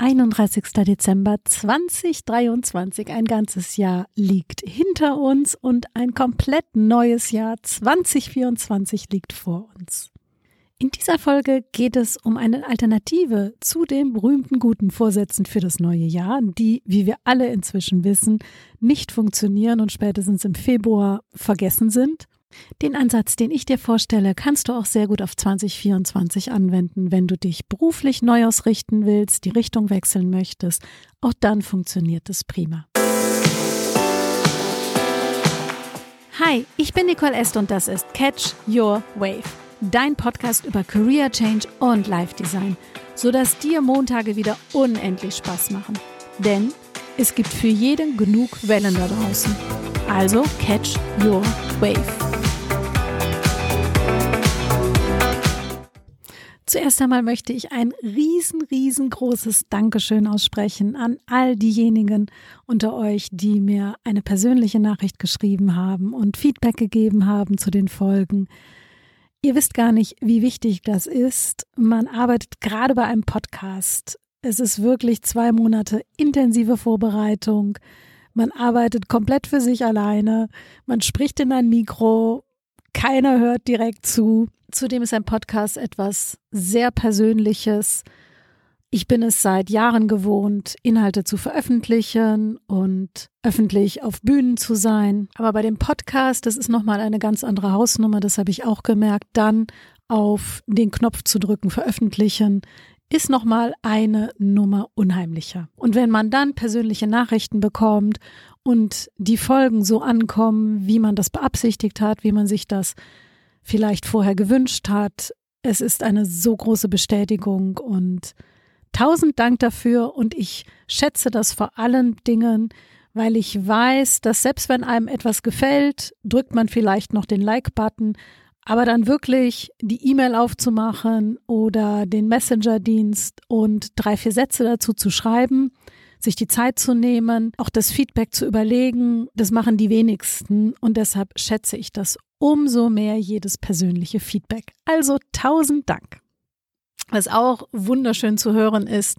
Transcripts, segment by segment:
31. Dezember 2023. Ein ganzes Jahr liegt hinter uns und ein komplett neues Jahr 2024 liegt vor uns. In dieser Folge geht es um eine Alternative zu den berühmten guten Vorsätzen für das neue Jahr, die, wie wir alle inzwischen wissen, nicht funktionieren und spätestens im Februar vergessen sind. Den Ansatz, den ich dir vorstelle, kannst du auch sehr gut auf 2024 anwenden, wenn du dich beruflich neu ausrichten willst, die Richtung wechseln möchtest. Auch dann funktioniert es prima. Hi, ich bin Nicole Est und das ist Catch Your Wave dein Podcast über Career Change und Life Design, sodass dir Montage wieder unendlich Spaß machen. Denn es gibt für jeden genug Wellen da draußen. Also catch your wave. Zuerst einmal möchte ich ein riesen, riesengroßes Dankeschön aussprechen an all diejenigen unter euch, die mir eine persönliche Nachricht geschrieben haben und Feedback gegeben haben zu den Folgen. Ihr wisst gar nicht, wie wichtig das ist. Man arbeitet gerade bei einem Podcast. Es ist wirklich zwei Monate intensive Vorbereitung. Man arbeitet komplett für sich alleine. Man spricht in ein Mikro. Keiner hört direkt zu. Zudem ist ein Podcast etwas sehr Persönliches. Ich bin es seit Jahren gewohnt, Inhalte zu veröffentlichen und öffentlich auf Bühnen zu sein. Aber bei dem Podcast, das ist nochmal eine ganz andere Hausnummer, das habe ich auch gemerkt, dann auf den Knopf zu drücken, veröffentlichen, ist nochmal eine Nummer unheimlicher. Und wenn man dann persönliche Nachrichten bekommt und die Folgen so ankommen, wie man das beabsichtigt hat, wie man sich das vielleicht vorher gewünscht hat, es ist eine so große Bestätigung und Tausend Dank dafür. Und ich schätze das vor allen Dingen, weil ich weiß, dass selbst wenn einem etwas gefällt, drückt man vielleicht noch den Like-Button, aber dann wirklich die E-Mail aufzumachen oder den Messenger-Dienst und drei, vier Sätze dazu zu schreiben, sich die Zeit zu nehmen, auch das Feedback zu überlegen, das machen die wenigsten. Und deshalb schätze ich das umso mehr jedes persönliche Feedback. Also tausend Dank. Was auch wunderschön zu hören ist,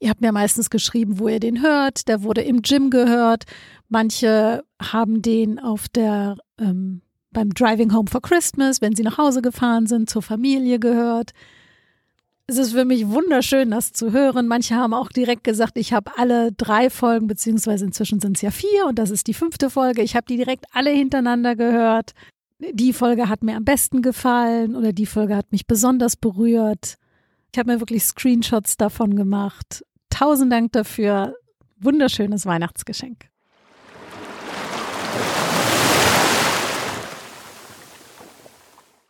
ihr habt mir meistens geschrieben, wo ihr den hört. Der wurde im Gym gehört. Manche haben den auf der ähm, beim Driving Home for Christmas, wenn sie nach Hause gefahren sind, zur Familie gehört. Es ist für mich wunderschön, das zu hören. Manche haben auch direkt gesagt, ich habe alle drei Folgen, beziehungsweise inzwischen sind es ja vier und das ist die fünfte Folge. Ich habe die direkt alle hintereinander gehört. Die Folge hat mir am besten gefallen oder die Folge hat mich besonders berührt. Ich habe mir wirklich Screenshots davon gemacht. Tausend Dank dafür. Wunderschönes Weihnachtsgeschenk.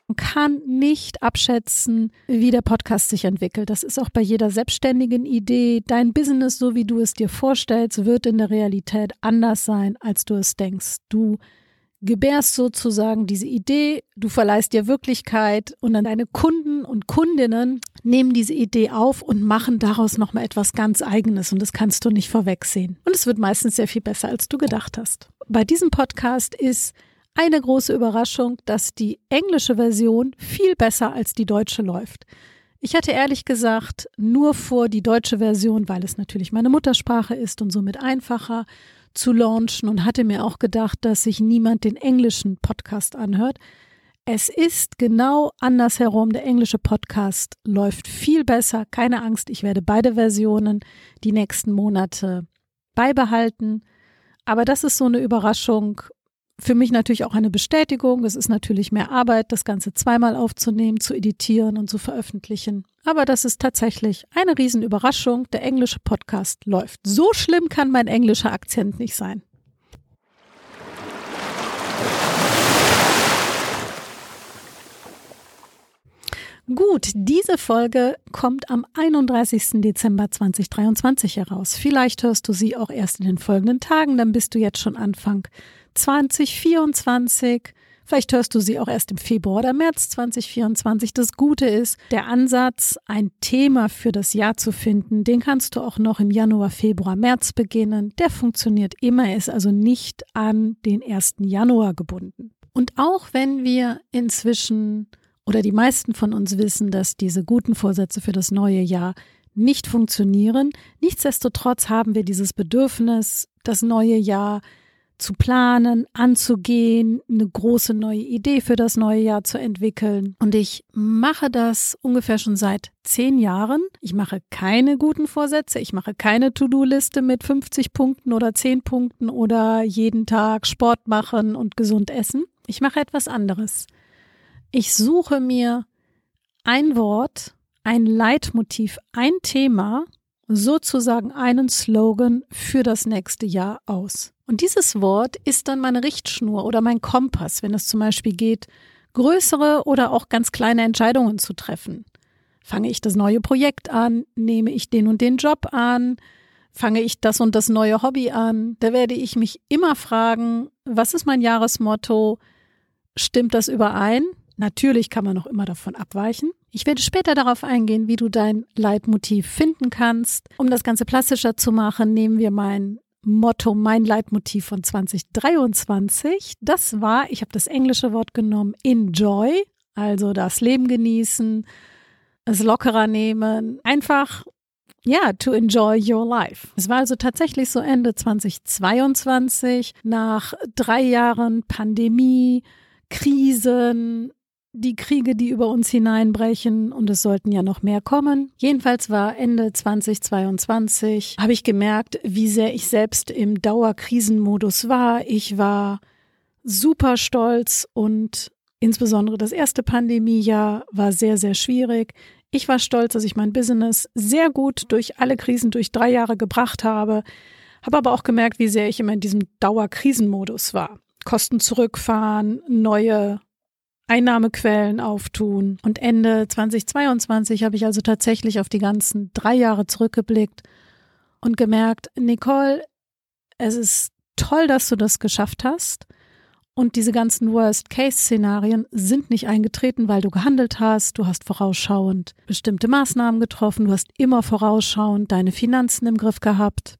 Man kann nicht abschätzen, wie der Podcast sich entwickelt. Das ist auch bei jeder selbstständigen Idee. Dein Business, so wie du es dir vorstellst, wird in der Realität anders sein, als du es denkst. Du gebärst sozusagen diese Idee, du verleihst dir Wirklichkeit und dann deine Kunden und Kundinnen nehmen diese Idee auf und machen daraus nochmal etwas ganz eigenes und das kannst du nicht vorwegsehen. Und es wird meistens sehr viel besser, als du gedacht hast. Bei diesem Podcast ist eine große Überraschung, dass die englische Version viel besser als die deutsche läuft. Ich hatte ehrlich gesagt nur vor die deutsche Version, weil es natürlich meine Muttersprache ist und somit einfacher zu launchen und hatte mir auch gedacht, dass sich niemand den englischen Podcast anhört. Es ist genau andersherum. Der englische Podcast läuft viel besser. Keine Angst, ich werde beide Versionen die nächsten Monate beibehalten. Aber das ist so eine Überraschung für mich natürlich auch eine Bestätigung. Es ist natürlich mehr Arbeit, das Ganze zweimal aufzunehmen, zu editieren und zu veröffentlichen. Aber das ist tatsächlich eine Riesenüberraschung. Der englische Podcast läuft. So schlimm kann mein englischer Akzent nicht sein. Gut, diese Folge kommt am 31. Dezember 2023 heraus. Vielleicht hörst du sie auch erst in den folgenden Tagen, dann bist du jetzt schon Anfang 2024. Vielleicht hörst du sie auch erst im Februar oder März 2024. Das Gute ist, der Ansatz, ein Thema für das Jahr zu finden, den kannst du auch noch im Januar, Februar, März beginnen. Der funktioniert immer, ist also nicht an den 1. Januar gebunden. Und auch wenn wir inzwischen oder die meisten von uns wissen, dass diese guten Vorsätze für das neue Jahr nicht funktionieren. Nichtsdestotrotz haben wir dieses Bedürfnis, das neue Jahr zu planen, anzugehen, eine große neue Idee für das neue Jahr zu entwickeln. Und ich mache das ungefähr schon seit zehn Jahren. Ich mache keine guten Vorsätze. Ich mache keine To-Do-Liste mit 50 Punkten oder 10 Punkten oder jeden Tag Sport machen und gesund essen. Ich mache etwas anderes. Ich suche mir ein Wort, ein Leitmotiv, ein Thema, sozusagen einen Slogan für das nächste Jahr aus. Und dieses Wort ist dann meine Richtschnur oder mein Kompass, wenn es zum Beispiel geht, größere oder auch ganz kleine Entscheidungen zu treffen. Fange ich das neue Projekt an? Nehme ich den und den Job an? Fange ich das und das neue Hobby an? Da werde ich mich immer fragen, was ist mein Jahresmotto? Stimmt das überein? Natürlich kann man noch immer davon abweichen. Ich werde später darauf eingehen, wie du dein Leitmotiv finden kannst. Um das Ganze plastischer zu machen, nehmen wir mein Motto, mein Leitmotiv von 2023. Das war, ich habe das englische Wort genommen, enjoy, also das Leben genießen, es lockerer nehmen, einfach ja, to enjoy your life. Es war also tatsächlich so Ende 2022, nach drei Jahren Pandemie, Krisen, die Kriege, die über uns hineinbrechen und es sollten ja noch mehr kommen. Jedenfalls war Ende 2022, habe ich gemerkt, wie sehr ich selbst im Dauerkrisenmodus war. Ich war super stolz und insbesondere das erste Pandemiejahr war sehr, sehr schwierig. Ich war stolz, dass ich mein Business sehr gut durch alle Krisen durch drei Jahre gebracht habe, habe aber auch gemerkt, wie sehr ich immer in diesem Dauerkrisenmodus war. Kosten zurückfahren, neue Einnahmequellen auftun. Und Ende 2022 habe ich also tatsächlich auf die ganzen drei Jahre zurückgeblickt und gemerkt, Nicole, es ist toll, dass du das geschafft hast. Und diese ganzen Worst-Case-Szenarien sind nicht eingetreten, weil du gehandelt hast, du hast vorausschauend bestimmte Maßnahmen getroffen, du hast immer vorausschauend deine Finanzen im Griff gehabt.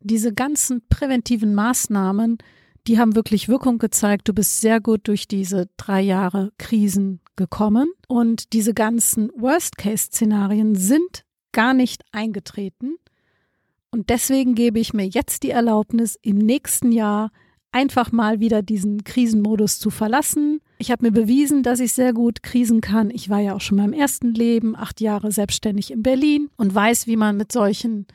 Diese ganzen präventiven Maßnahmen, die haben wirklich Wirkung gezeigt. Du bist sehr gut durch diese drei Jahre Krisen gekommen und diese ganzen Worst-Case-Szenarien sind gar nicht eingetreten. Und deswegen gebe ich mir jetzt die Erlaubnis, im nächsten Jahr einfach mal wieder diesen Krisenmodus zu verlassen. Ich habe mir bewiesen, dass ich sehr gut Krisen kann. Ich war ja auch schon mal im ersten Leben, acht Jahre selbstständig in Berlin und weiß, wie man mit solchen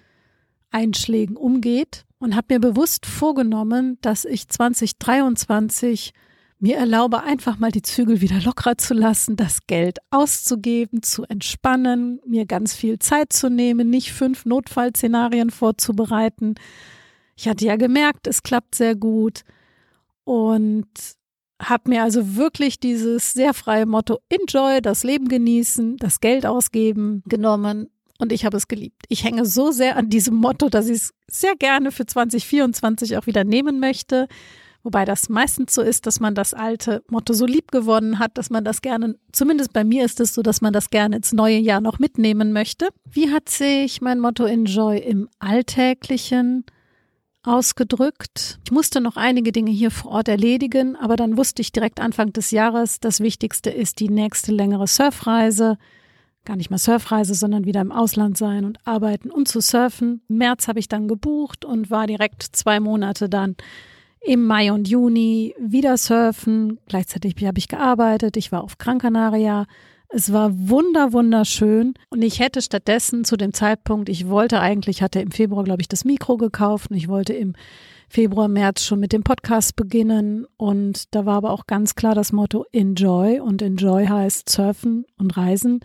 Einschlägen umgeht und habe mir bewusst vorgenommen, dass ich 2023 mir erlaube, einfach mal die Zügel wieder lockerer zu lassen, das Geld auszugeben, zu entspannen, mir ganz viel Zeit zu nehmen, nicht fünf Notfallszenarien vorzubereiten. Ich hatte ja gemerkt, es klappt sehr gut und habe mir also wirklich dieses sehr freie Motto Enjoy, das Leben genießen, das Geld ausgeben genommen und ich habe es geliebt. Ich hänge so sehr an diesem Motto, dass ich es sehr gerne für 2024 auch wieder nehmen möchte. Wobei das meistens so ist, dass man das alte Motto so lieb gewonnen hat, dass man das gerne, zumindest bei mir ist es so, dass man das gerne ins neue Jahr noch mitnehmen möchte. Wie hat sich mein Motto Enjoy im Alltäglichen ausgedrückt? Ich musste noch einige Dinge hier vor Ort erledigen, aber dann wusste ich direkt Anfang des Jahres, das Wichtigste ist die nächste längere Surfreise gar nicht mehr Surfreise, sondern wieder im Ausland sein und arbeiten und zu surfen. Im März habe ich dann gebucht und war direkt zwei Monate dann im Mai und Juni wieder surfen. Gleichzeitig habe ich gearbeitet. Ich war auf Gran Canaria. Es war wunder, wunderschön. Und ich hätte stattdessen zu dem Zeitpunkt, ich wollte eigentlich, hatte im Februar, glaube ich, das Mikro gekauft und ich wollte im Februar, März schon mit dem Podcast beginnen. Und da war aber auch ganz klar das Motto Enjoy. Und Enjoy heißt Surfen und Reisen.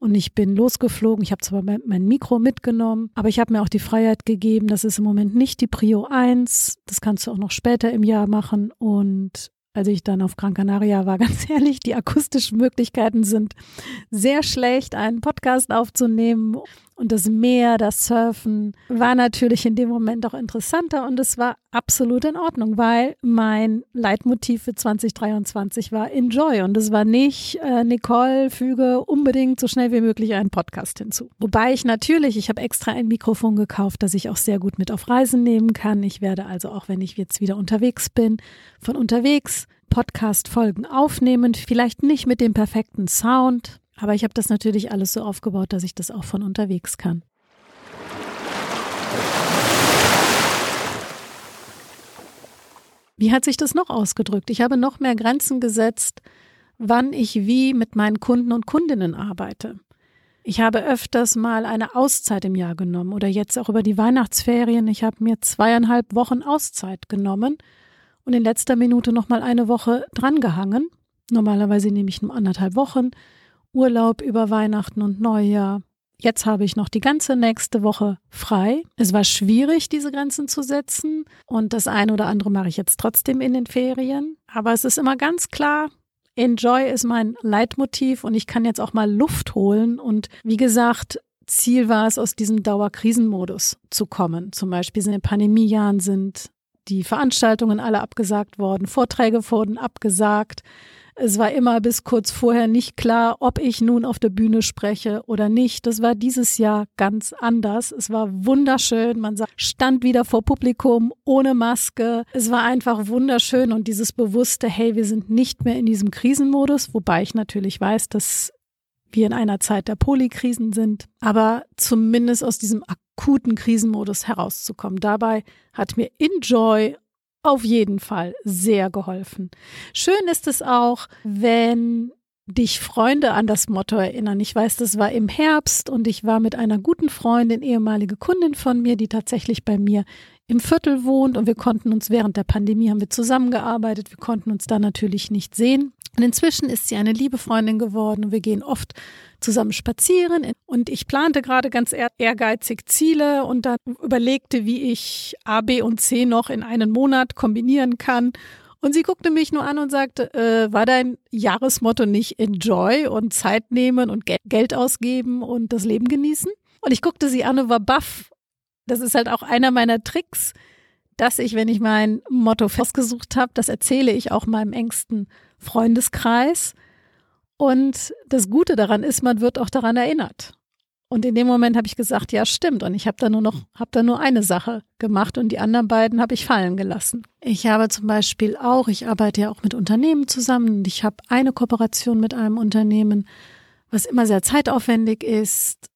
Und ich bin losgeflogen. Ich habe zwar mein Mikro mitgenommen, aber ich habe mir auch die Freiheit gegeben, das ist im Moment nicht die Prio 1. Das kannst du auch noch später im Jahr machen. Und als ich dann auf Gran Canaria war, ganz ehrlich, die akustischen Möglichkeiten sind sehr schlecht, einen Podcast aufzunehmen. Und das Meer, das Surfen war natürlich in dem Moment auch interessanter und es war absolut in Ordnung, weil mein Leitmotiv für 2023 war Enjoy und es war nicht, äh, Nicole, füge unbedingt so schnell wie möglich einen Podcast hinzu. Wobei ich natürlich, ich habe extra ein Mikrofon gekauft, das ich auch sehr gut mit auf Reisen nehmen kann. Ich werde also auch, wenn ich jetzt wieder unterwegs bin, von unterwegs Podcast-Folgen aufnehmen, vielleicht nicht mit dem perfekten Sound, Aber ich habe das natürlich alles so aufgebaut, dass ich das auch von unterwegs kann. Wie hat sich das noch ausgedrückt? Ich habe noch mehr Grenzen gesetzt, wann ich wie mit meinen Kunden und Kundinnen arbeite. Ich habe öfters mal eine Auszeit im Jahr genommen oder jetzt auch über die Weihnachtsferien. Ich habe mir zweieinhalb Wochen Auszeit genommen und in letzter Minute noch mal eine Woche drangehangen. Normalerweise nehme ich nur anderthalb Wochen Urlaub über Weihnachten und Neujahr. Jetzt habe ich noch die ganze nächste Woche frei. Es war schwierig, diese Grenzen zu setzen. Und das eine oder andere mache ich jetzt trotzdem in den Ferien. Aber es ist immer ganz klar, Enjoy ist mein Leitmotiv und ich kann jetzt auch mal Luft holen. Und wie gesagt, Ziel war es, aus diesem Dauerkrisenmodus zu kommen. Zum Beispiel in den Pandemiejahren sind die Veranstaltungen alle abgesagt worden, Vorträge wurden abgesagt. Es war immer bis kurz vorher nicht klar, ob ich nun auf der Bühne spreche oder nicht. Das war dieses Jahr ganz anders. Es war wunderschön. Man stand wieder vor Publikum ohne Maske. Es war einfach wunderschön und dieses bewusste, hey, wir sind nicht mehr in diesem Krisenmodus, wobei ich natürlich weiß, dass wir in einer Zeit der Polykrisen sind, aber zumindest aus diesem akuten Krisenmodus herauszukommen. Dabei hat mir Enjoy auf jeden Fall sehr geholfen. Schön ist es auch, wenn dich Freunde an das Motto erinnern. Ich weiß, das war im Herbst und ich war mit einer guten Freundin, ehemalige Kundin von mir, die tatsächlich bei mir im Viertel wohnt und wir konnten uns während der Pandemie haben wir zusammengearbeitet. Wir konnten uns da natürlich nicht sehen. Und inzwischen ist sie eine liebe Freundin geworden und wir gehen oft zusammen spazieren. Und ich plante gerade ganz ehrgeizig Ziele und dann überlegte, wie ich A, B und C noch in einen Monat kombinieren kann. Und sie guckte mich nur an und sagte, äh, war dein Jahresmotto nicht Enjoy und Zeit nehmen und Geld ausgeben und das Leben genießen? Und ich guckte sie an und war baff das ist halt auch einer meiner Tricks, dass ich, wenn ich mein Motto festgesucht habe, das erzähle ich auch meinem engsten Freundeskreis. Und das Gute daran ist, man wird auch daran erinnert. Und in dem Moment habe ich gesagt, ja, stimmt. Und ich habe da nur noch, habe da nur eine Sache gemacht und die anderen beiden habe ich fallen gelassen. Ich habe zum Beispiel auch, ich arbeite ja auch mit Unternehmen zusammen und ich habe eine Kooperation mit einem Unternehmen, was immer sehr zeitaufwendig ist,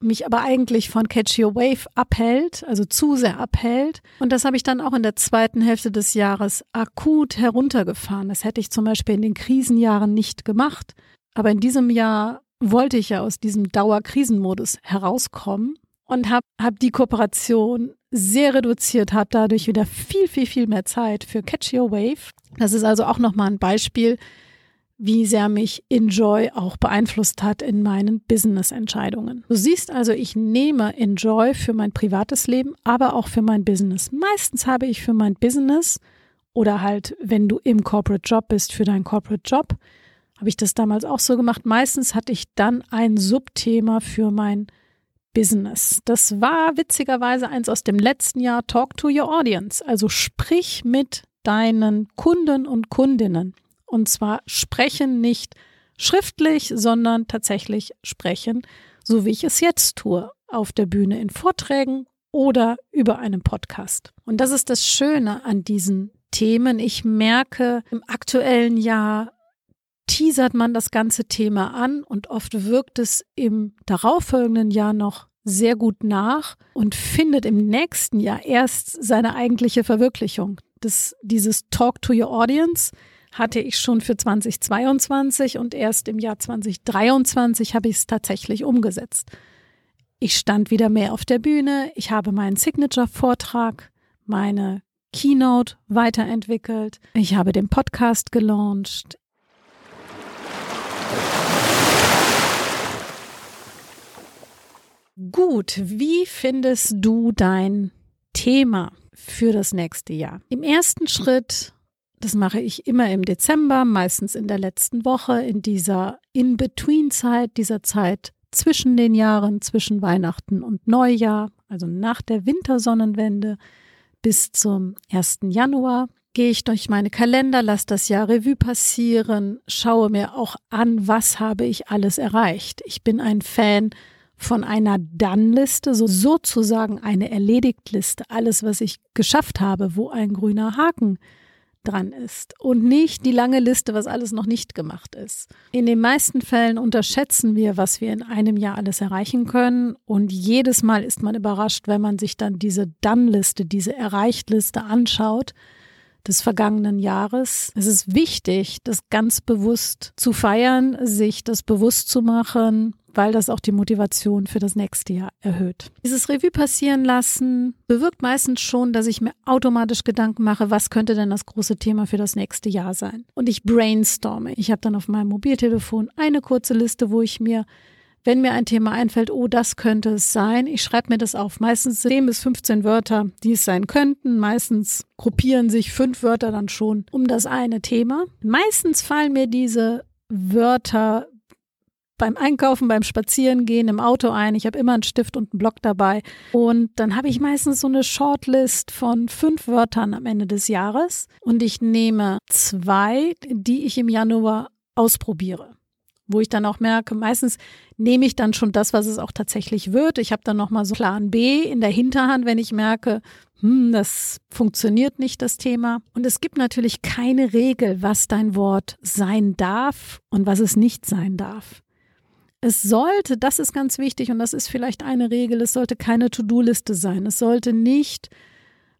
mich aber eigentlich von Catch Your Wave abhält, also zu sehr abhält. Und das habe ich dann auch in der zweiten Hälfte des Jahres akut heruntergefahren. Das hätte ich zum Beispiel in den Krisenjahren nicht gemacht. Aber in diesem Jahr wollte ich ja aus diesem Dauerkrisenmodus herauskommen und habe hab die Kooperation sehr reduziert, habe dadurch wieder viel, viel, viel mehr Zeit für Catch Your Wave. Das ist also auch nochmal ein Beispiel, wie sehr mich Enjoy auch beeinflusst hat in meinen Business-Entscheidungen. Du siehst also, ich nehme Enjoy für mein privates Leben, aber auch für mein Business. Meistens habe ich für mein Business oder halt, wenn du im Corporate Job bist, für deinen Corporate Job, habe ich das damals auch so gemacht. Meistens hatte ich dann ein Subthema für mein Business. Das war witzigerweise eins aus dem letzten Jahr, Talk to Your Audience. Also sprich mit deinen Kunden und Kundinnen. Und zwar sprechen nicht schriftlich, sondern tatsächlich sprechen, so wie ich es jetzt tue, auf der Bühne in Vorträgen oder über einen Podcast. Und das ist das Schöne an diesen Themen. Ich merke, im aktuellen Jahr teasert man das ganze Thema an und oft wirkt es im darauffolgenden Jahr noch sehr gut nach und findet im nächsten Jahr erst seine eigentliche Verwirklichung. Das, dieses Talk to Your Audience hatte ich schon für 2022 und erst im Jahr 2023 habe ich es tatsächlich umgesetzt. Ich stand wieder mehr auf der Bühne, ich habe meinen Signature-Vortrag, meine Keynote weiterentwickelt, ich habe den Podcast gelauncht. Gut, wie findest du dein Thema für das nächste Jahr? Im ersten Schritt das mache ich immer im Dezember, meistens in der letzten Woche, in dieser In-Between-Zeit, dieser Zeit zwischen den Jahren, zwischen Weihnachten und Neujahr, also nach der Wintersonnenwende bis zum 1. Januar. Gehe ich durch meine Kalender, lasse das Jahr Revue passieren, schaue mir auch an, was habe ich alles erreicht. Ich bin ein Fan von einer Dann-Liste, so sozusagen eine Erledigt-Liste. Alles, was ich geschafft habe, wo ein grüner Haken dran ist und nicht die lange Liste, was alles noch nicht gemacht ist. In den meisten Fällen unterschätzen wir, was wir in einem Jahr alles erreichen können und jedes Mal ist man überrascht, wenn man sich dann diese Dann-Liste, diese Erreicht-Liste anschaut des vergangenen Jahres. Es ist wichtig, das ganz bewusst zu feiern, sich das bewusst zu machen, weil das auch die Motivation für das nächste Jahr erhöht. Dieses Revue passieren lassen bewirkt meistens schon, dass ich mir automatisch Gedanken mache, was könnte denn das große Thema für das nächste Jahr sein. Und ich brainstorme. Ich habe dann auf meinem Mobiltelefon eine kurze Liste, wo ich mir wenn mir ein Thema einfällt, oh, das könnte es sein, ich schreibe mir das auf. Meistens 10 bis 15 Wörter, die es sein könnten. Meistens gruppieren sich fünf Wörter dann schon um das eine Thema. Meistens fallen mir diese Wörter beim Einkaufen, beim Spazierengehen im Auto ein. Ich habe immer einen Stift und einen Block dabei. Und dann habe ich meistens so eine Shortlist von fünf Wörtern am Ende des Jahres. Und ich nehme zwei, die ich im Januar ausprobiere wo ich dann auch merke, meistens nehme ich dann schon das, was es auch tatsächlich wird. Ich habe dann nochmal so Plan B in der Hinterhand, wenn ich merke, hm, das funktioniert nicht, das Thema. Und es gibt natürlich keine Regel, was dein Wort sein darf und was es nicht sein darf. Es sollte, das ist ganz wichtig und das ist vielleicht eine Regel, es sollte keine To-Do-Liste sein. Es sollte nicht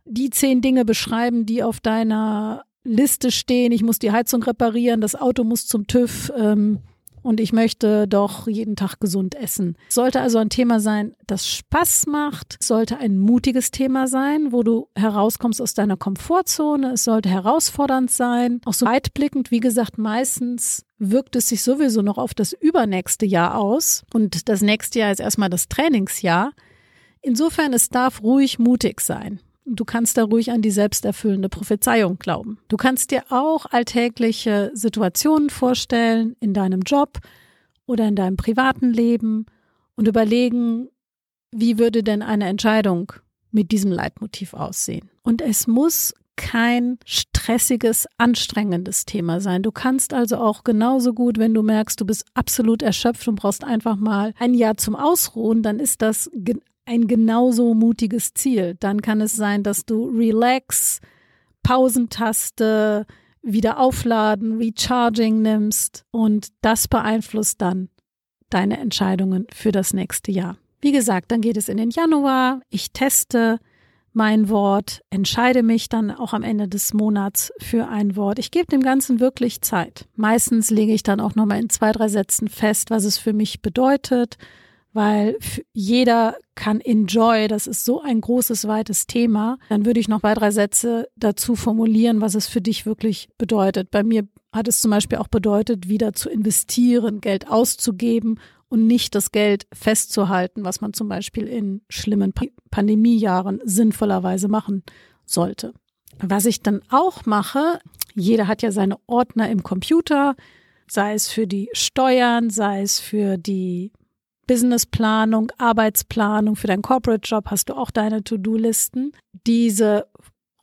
die zehn Dinge beschreiben, die auf deiner Liste stehen. Ich muss die Heizung reparieren, das Auto muss zum TÜV. Ähm, und ich möchte doch jeden Tag gesund essen. Es sollte also ein Thema sein, das Spaß macht. Es sollte ein mutiges Thema sein, wo du herauskommst aus deiner Komfortzone. Es sollte herausfordernd sein, auch so weitblickend. Wie gesagt, meistens wirkt es sich sowieso noch auf das übernächste Jahr aus. Und das nächste Jahr ist erstmal das Trainingsjahr. Insofern, es darf ruhig mutig sein. Du kannst da ruhig an die selbsterfüllende Prophezeiung glauben. Du kannst dir auch alltägliche Situationen vorstellen in deinem Job oder in deinem privaten Leben und überlegen, wie würde denn eine Entscheidung mit diesem Leitmotiv aussehen. Und es muss kein stressiges, anstrengendes Thema sein. Du kannst also auch genauso gut, wenn du merkst, du bist absolut erschöpft und brauchst einfach mal ein Jahr zum Ausruhen, dann ist das ein genauso mutiges Ziel. Dann kann es sein, dass du Relax, Pausentaste, wieder aufladen, Recharging nimmst und das beeinflusst dann deine Entscheidungen für das nächste Jahr. Wie gesagt, dann geht es in den Januar. Ich teste mein Wort, entscheide mich dann auch am Ende des Monats für ein Wort. Ich gebe dem Ganzen wirklich Zeit. Meistens lege ich dann auch nochmal in zwei, drei Sätzen fest, was es für mich bedeutet weil jeder kann enjoy, das ist so ein großes, weites Thema. Dann würde ich noch zwei, drei Sätze dazu formulieren, was es für dich wirklich bedeutet. Bei mir hat es zum Beispiel auch bedeutet, wieder zu investieren, Geld auszugeben und nicht das Geld festzuhalten, was man zum Beispiel in schlimmen Pandemiejahren sinnvollerweise machen sollte. Was ich dann auch mache, jeder hat ja seine Ordner im Computer, sei es für die Steuern, sei es für die Businessplanung, Arbeitsplanung, für deinen Corporate Job hast du auch deine To-Do-Listen. Diese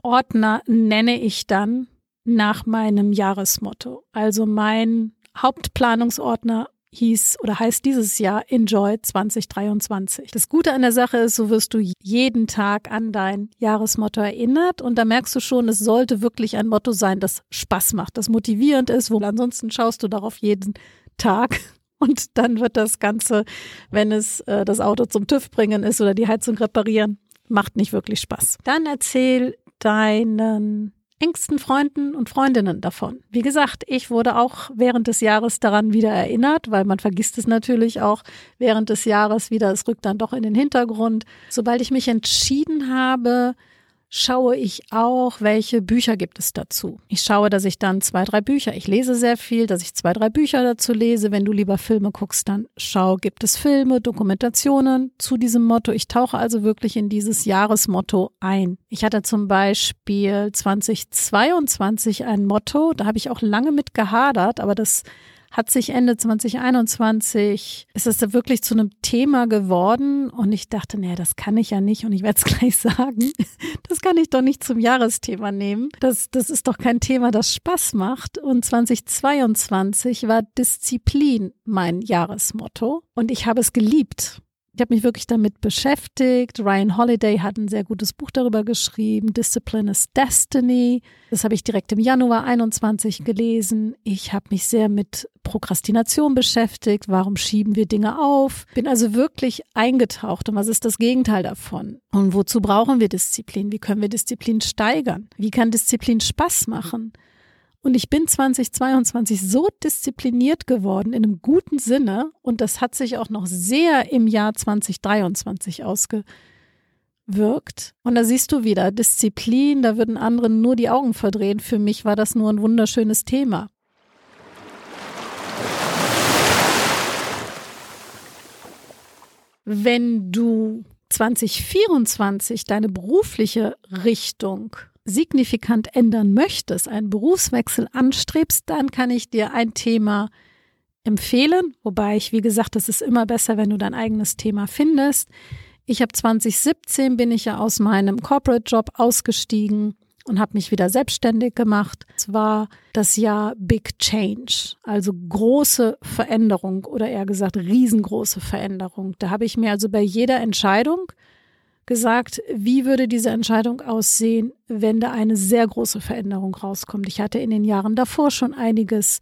Ordner nenne ich dann nach meinem Jahresmotto. Also mein Hauptplanungsordner hieß oder heißt dieses Jahr Enjoy 2023. Das Gute an der Sache ist, so wirst du jeden Tag an dein Jahresmotto erinnert und da merkst du schon, es sollte wirklich ein Motto sein, das Spaß macht, das motivierend ist, wo ansonsten schaust du darauf jeden Tag und dann wird das Ganze, wenn es äh, das Auto zum TÜV bringen ist oder die Heizung reparieren, macht nicht wirklich Spaß. Dann erzähl deinen engsten Freunden und Freundinnen davon. Wie gesagt, ich wurde auch während des Jahres daran wieder erinnert, weil man vergisst es natürlich auch während des Jahres wieder. Es rückt dann doch in den Hintergrund. Sobald ich mich entschieden habe, schaue ich auch, welche Bücher gibt es dazu. Ich schaue, dass ich dann zwei, drei Bücher, ich lese sehr viel, dass ich zwei, drei Bücher dazu lese. Wenn du lieber Filme guckst, dann schau, gibt es Filme, Dokumentationen zu diesem Motto. Ich tauche also wirklich in dieses Jahresmotto ein. Ich hatte zum Beispiel 2022 ein Motto, da habe ich auch lange mit gehadert, aber das hat sich Ende 2021, ist es da wirklich zu einem Thema geworden? Und ich dachte, naja, das kann ich ja nicht und ich werde es gleich sagen, das kann ich doch nicht zum Jahresthema nehmen. Das, das ist doch kein Thema, das Spaß macht. Und 2022 war Disziplin mein Jahresmotto. Und ich habe es geliebt Ich habe mich wirklich damit beschäftigt. Ryan Holiday hat ein sehr gutes Buch darüber geschrieben. Discipline is Destiny. Das habe ich direkt im Januar 21 gelesen. Ich habe mich sehr mit Prokrastination beschäftigt. Warum schieben wir Dinge auf? Bin also wirklich eingetaucht. Und was ist das Gegenteil davon? Und wozu brauchen wir Disziplin? Wie können wir Disziplin steigern? Wie kann Disziplin Spaß machen? Und ich bin 2022 so diszipliniert geworden in einem guten Sinne und das hat sich auch noch sehr im Jahr 2023 ausgewirkt. Und da siehst du wieder, Disziplin, da würden anderen nur die Augen verdrehen. Für mich war das nur ein wunderschönes Thema. Wenn du 2024 deine berufliche Richtung signifikant ändern möchtest, einen Berufswechsel anstrebst, dann kann ich dir ein Thema empfehlen. Wobei ich, wie gesagt, es ist immer besser, wenn du dein eigenes Thema findest. Ich habe 2017 bin ich ja aus meinem Corporate Job ausgestiegen und habe mich wieder selbstständig gemacht. Es war das Jahr Big Change, also große Veränderung oder eher gesagt riesengroße Veränderung. Da habe ich mir also bei jeder Entscheidung gesagt, wie würde diese Entscheidung aussehen, wenn da eine sehr große Veränderung rauskommt. Ich hatte in den Jahren davor schon einiges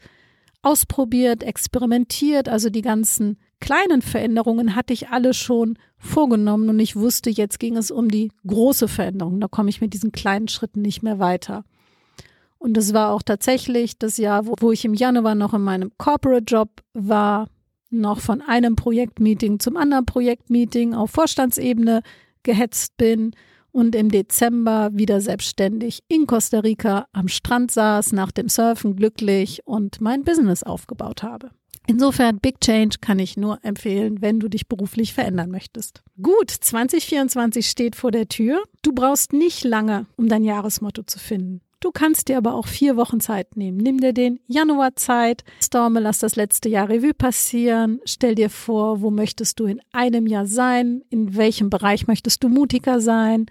ausprobiert, experimentiert, also die ganzen kleinen Veränderungen hatte ich alle schon vorgenommen und ich wusste, jetzt ging es um die große Veränderung. Da komme ich mit diesen kleinen Schritten nicht mehr weiter. Und es war auch tatsächlich das Jahr, wo, wo ich im Januar noch in meinem Corporate Job war, noch von einem Projektmeeting zum anderen Projektmeeting auf Vorstandsebene gehetzt bin und im Dezember wieder selbstständig in Costa Rica am Strand saß, nach dem Surfen glücklich und mein Business aufgebaut habe. Insofern Big Change kann ich nur empfehlen, wenn du dich beruflich verändern möchtest. Gut, 2024 steht vor der Tür. Du brauchst nicht lange, um dein Jahresmotto zu finden. Du kannst dir aber auch vier Wochen Zeit nehmen. Nimm dir den Januar Zeit, storme, lass das letzte Jahr Revue passieren, stell dir vor, wo möchtest du in einem Jahr sein, in welchem Bereich möchtest du mutiger sein,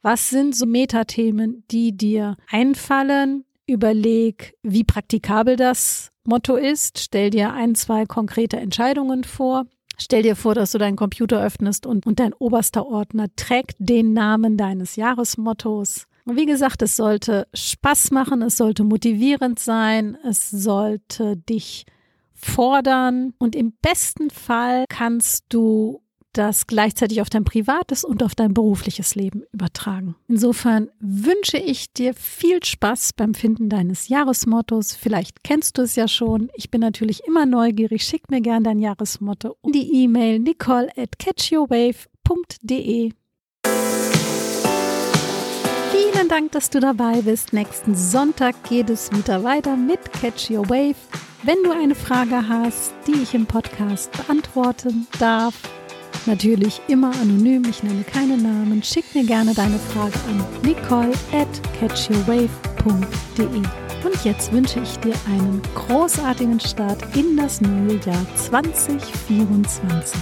was sind so Metathemen, die dir einfallen, überleg, wie praktikabel das Motto ist, stell dir ein, zwei konkrete Entscheidungen vor. Stell dir vor, dass du deinen Computer öffnest und, und dein oberster Ordner trägt den Namen deines Jahresmottos. Wie gesagt, es sollte Spaß machen, es sollte motivierend sein, es sollte dich fordern und im besten Fall kannst du das gleichzeitig auf dein privates und auf dein berufliches Leben übertragen. Insofern wünsche ich dir viel Spaß beim Finden deines Jahresmottos. Vielleicht kennst du es ja schon. Ich bin natürlich immer neugierig. Schick mir gerne dein Jahresmotto um die E-Mail nicole at catchyourwave.de. Vielen Dank, dass du dabei bist. Nächsten Sonntag geht es wieder weiter mit Catch Your Wave. Wenn du eine Frage hast, die ich im Podcast beantworten darf, natürlich immer anonym, ich nenne keine Namen, schick mir gerne deine Frage an nicole at catchyourwave.de. Und jetzt wünsche ich dir einen großartigen Start in das neue Jahr 2024.